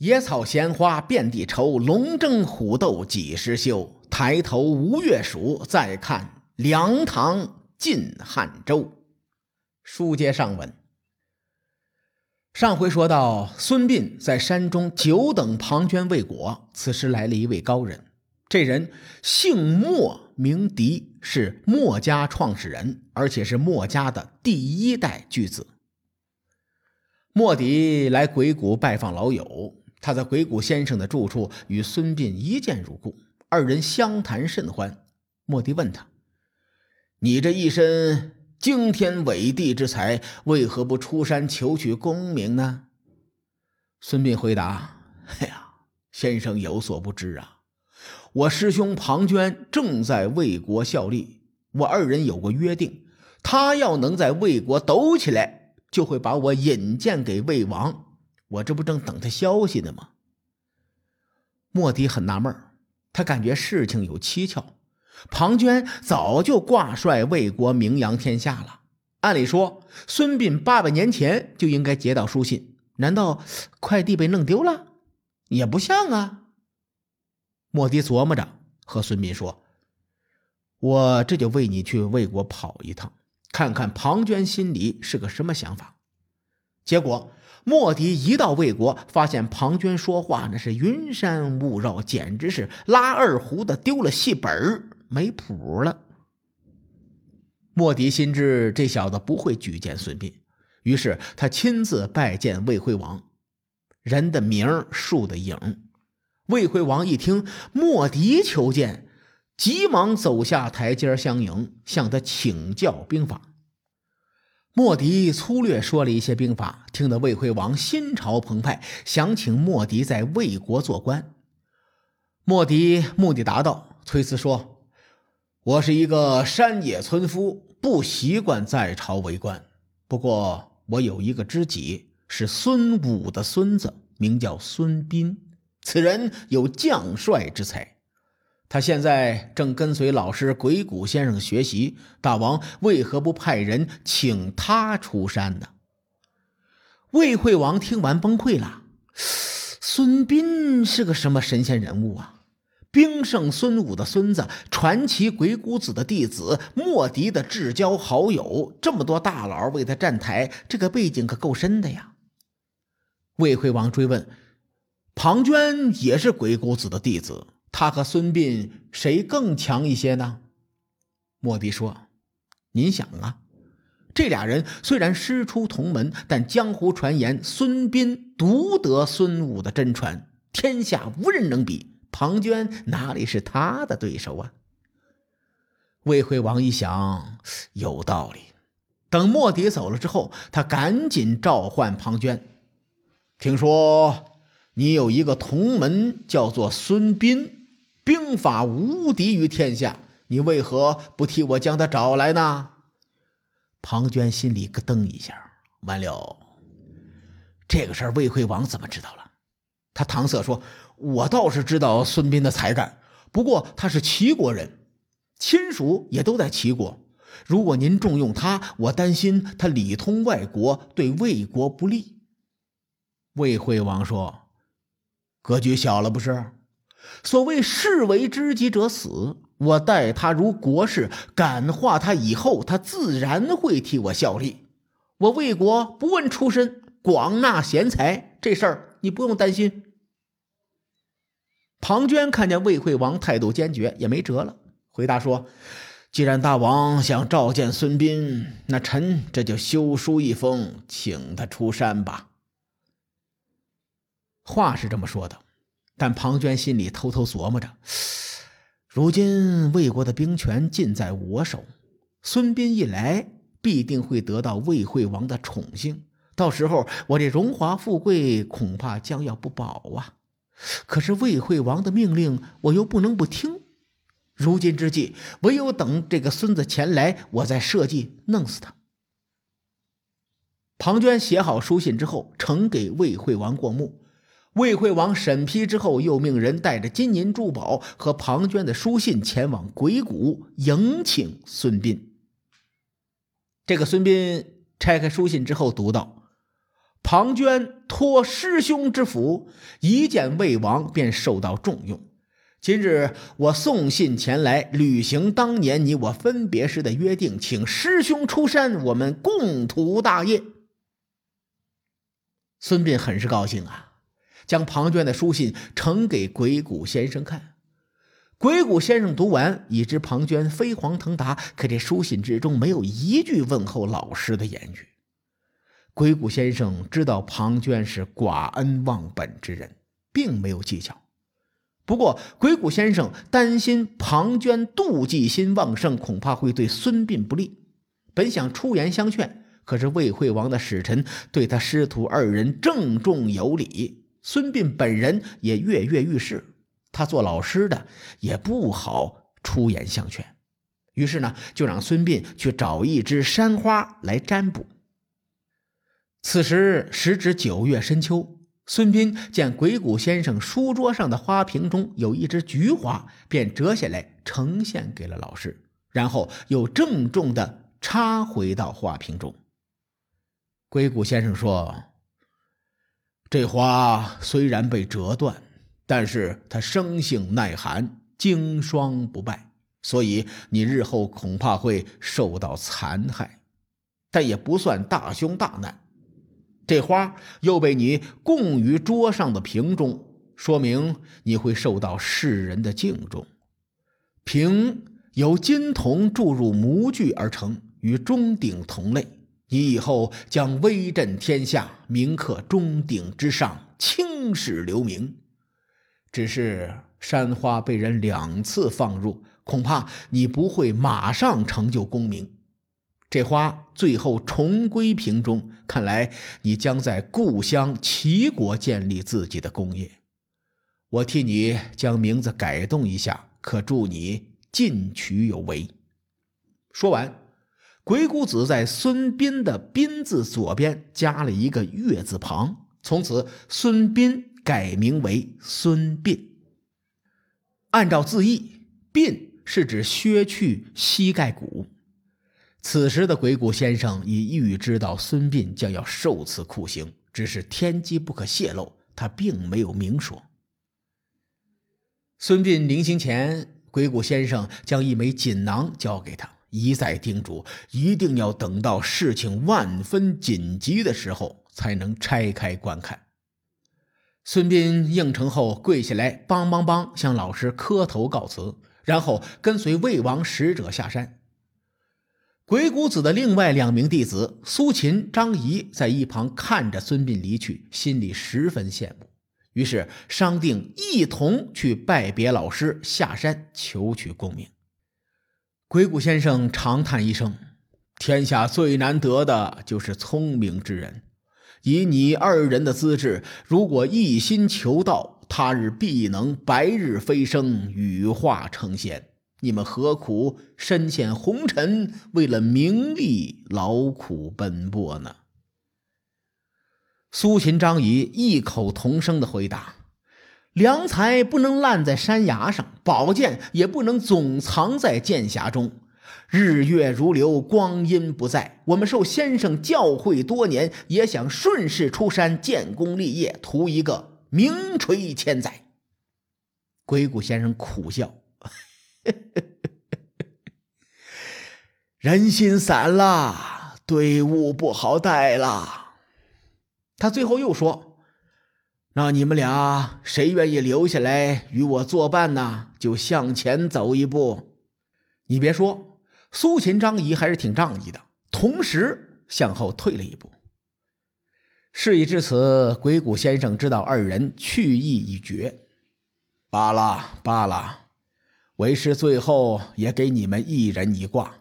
野草闲花遍地愁，龙争虎斗几时休？抬头吴越蜀，再看梁唐晋汉周。书接上文，上回说到，孙膑在山中久等庞涓未果，此时来了一位高人。这人姓莫，名迪，是墨家创始人，而且是墨家的第一代巨子。莫迪来鬼谷拜访老友，他在鬼谷先生的住处与孙膑一见如故，二人相谈甚欢。莫迪问他：“你这一身惊天伟地之才，为何不出山求取功名呢？”孙膑回答：“哎呀，先生有所不知啊。”我师兄庞涓正在魏国效力，我二人有过约定，他要能在魏国抖起来，就会把我引荐给魏王。我这不正等他消息呢吗？莫迪很纳闷他感觉事情有蹊跷。庞涓早就挂帅魏国，名扬天下了。按理说，孙膑八百年前就应该接到书信，难道快递被弄丢了？也不像啊。莫迪琢磨着，和孙膑说：“我这就为你去魏国跑一趟，看看庞涓心里是个什么想法。”结果，莫迪一到魏国，发现庞涓说话那是云山雾绕，简直是拉二胡的丢了戏本没谱了。莫迪心知这小子不会举荐孙膑，于是他亲自拜见魏惠王。人的名，树的影。魏惠王一听莫迪求见，急忙走下台阶相迎，向他请教兵法。莫迪粗略说了一些兵法，听得魏惠王心潮澎湃，想请莫迪在魏国做官。莫迪目的达到，推辞说：“我是一个山野村夫，不习惯在朝为官。不过我有一个知己，是孙武的孙子，名叫孙斌。”此人有将帅之才，他现在正跟随老师鬼谷先生学习。大王为何不派人请他出山呢？魏惠王听完崩溃了。孙膑是个什么神仙人物啊？兵圣孙武的孙子，传奇鬼谷子的弟子，莫迪的至交好友，这么多大佬为他站台，这个背景可够深的呀。魏惠王追问。庞涓也是鬼谷子的弟子，他和孙膑谁更强一些呢？莫迪说：“您想啊，这俩人虽然师出同门，但江湖传言孙膑独得孙武的真传，天下无人能比。庞涓哪里是他的对手啊？”魏惠王一想，有道理。等莫迪走了之后，他赶紧召唤庞涓，听说。你有一个同门，叫做孙膑，兵法无敌于天下。你为何不替我将他找来呢？庞涓心里咯噔一下，完了，这个事儿魏惠王怎么知道了？他搪塞说：“我倒是知道孙膑的才干，不过他是齐国人，亲属也都在齐国。如果您重用他，我担心他里通外国，对魏国不利。”魏惠王说。格局小了不是？所谓士为知己者死，我待他如国士，感化他以后，他自然会替我效力。我魏国不问出身，广纳贤才，这事儿你不用担心。庞涓看见魏惠王态度坚决，也没辙了，回答说：“既然大王想召见孙膑，那臣这就修书一封，请他出山吧。”话是这么说的，但庞涓心里偷偷琢磨着：如今魏国的兵权尽在我手，孙膑一来，必定会得到魏惠王的宠幸，到时候我这荣华富贵恐怕将要不保啊！可是魏惠王的命令，我又不能不听。如今之计，唯有等这个孙子前来，我再设计弄死他。庞涓写好书信之后，呈给魏惠王过目。魏惠王审批之后，又命人带着金银珠宝和庞涓的书信前往鬼谷迎请孙膑。这个孙膑拆开书信之后，读道：“庞涓托师兄之福，一见魏王便受到重用。今日我送信前来，履行当年你我分别时的约定，请师兄出山，我们共图大业。孙膑很是高兴啊，将庞涓的书信呈给鬼谷先生看。鬼谷先生读完，已知庞涓飞黄腾达，可这书信之中没有一句问候老师的言语。鬼谷先生知道庞涓是寡恩忘本之人，并没有计较。不过，鬼谷先生担心庞涓妒忌心旺盛，恐怕会对孙膑不利。本想出言相劝，可是魏惠王的使臣对他师徒二人郑重有礼，孙膑本人也跃跃欲试，他做老师的也不好出言相劝。于是呢，就让孙膑去找一只山花来占卜。此时时值九月深秋，孙膑见鬼谷先生书桌上的花瓶中有一枝菊花，便折下来呈现给了老师，然后又郑重地插回到花瓶中。鬼谷先生说：“这花虽然被折断，但是它生性耐寒，经霜不败，所以你日后恐怕会受到残害，但也不算大凶大难。”这花又被你供于桌上的瓶中，说明你会受到世人的敬重。瓶由金铜注入模具而成，与钟鼎同类。你以后将威震天下，铭刻钟鼎之上，青史留名。只是山花被人两次放入，恐怕你不会马上成就功名。这花最后重归瓶中，看来你将在故乡齐国建立自己的功业。我替你将名字改动一下，可祝你进取有为。说完，鬼谷子在孙膑的“膑”字左边加了一个月字旁，从此孙膑改名为孙膑。按照字义，“膑”是指削去膝盖骨。此时的鬼谷先生已预知到孙膑将要受此酷刑，只是天机不可泄露，他并没有明说。孙膑临行前，鬼谷先生将一枚锦囊交给他，一再叮嘱一定要等到事情万分紧急的时候才能拆开观看。孙膑应承后，跪下来，梆梆梆向老师磕头告辞，然后跟随魏王使者下山。鬼谷子的另外两名弟子苏秦、张仪在一旁看着孙膑离去，心里十分羡慕，于是商定一同去拜别老师，下山求取功名。鬼谷先生长叹一声：“天下最难得的就是聪明之人，以你二人的资质，如果一心求道，他日必能白日飞升，羽化成仙。”你们何苦身陷红尘，为了名利劳苦奔波呢？苏秦、张仪异口同声的回答：“良才不能烂在山崖上，宝剑也不能总藏在剑匣中。日月如流，光阴不在。我们受先生教诲多年，也想顺势出山建功立业，图一个名垂千载。”鬼谷先生苦笑。人心散了，队伍不好带了。他最后又说：“那你们俩谁愿意留下来与我作伴呢？就向前走一步。”你别说，苏秦、张仪还是挺仗义的，同时向后退了一步。事已至此，鬼谷先生知道二人去意已决，罢了，罢了。为师最后也给你们一人一卦：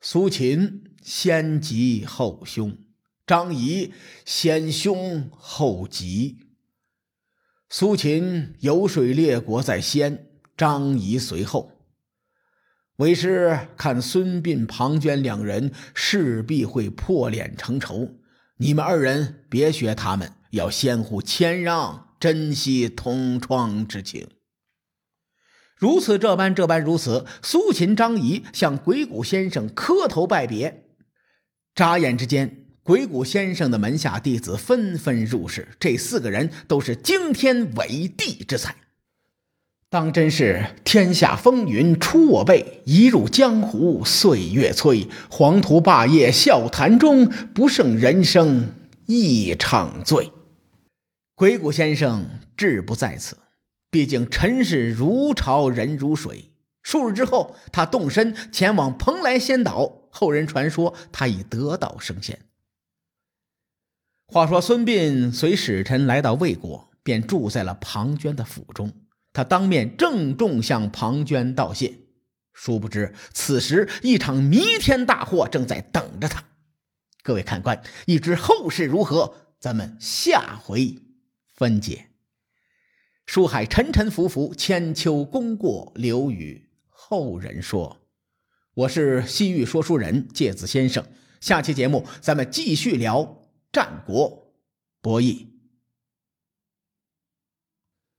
苏秦先吉后凶，张仪先凶后吉。苏秦游说列国在先，张仪随后。为师看孙膑、庞涓两人势必会破脸成仇，你们二人别学他们，要相互谦让，珍惜同窗之情。如此这般这般如此，苏秦、张仪向鬼谷先生磕头拜别。眨眼之间，鬼谷先生的门下弟子纷纷入室，这四个人都是惊天伟地之才。当真是天下风云出我辈，一入江湖岁月催。黄土霸业笑谈中，不胜人生一场醉。鬼谷先生志不在此，毕竟尘世如潮，人如水。数日之后，他动身前往蓬莱仙岛，后人传说他已得道升仙。话说孙膑随使臣来到魏国，便住在了庞涓的府中。他当面郑重向庞涓道谢，殊不知此时一场弥天大祸正在等着他。各位看官，欲知后事如何，咱们下回分解。书海沉沉浮浮，千秋功过留与后人说。我是西域说书人介子先生，下期节目咱们继续聊战国博弈。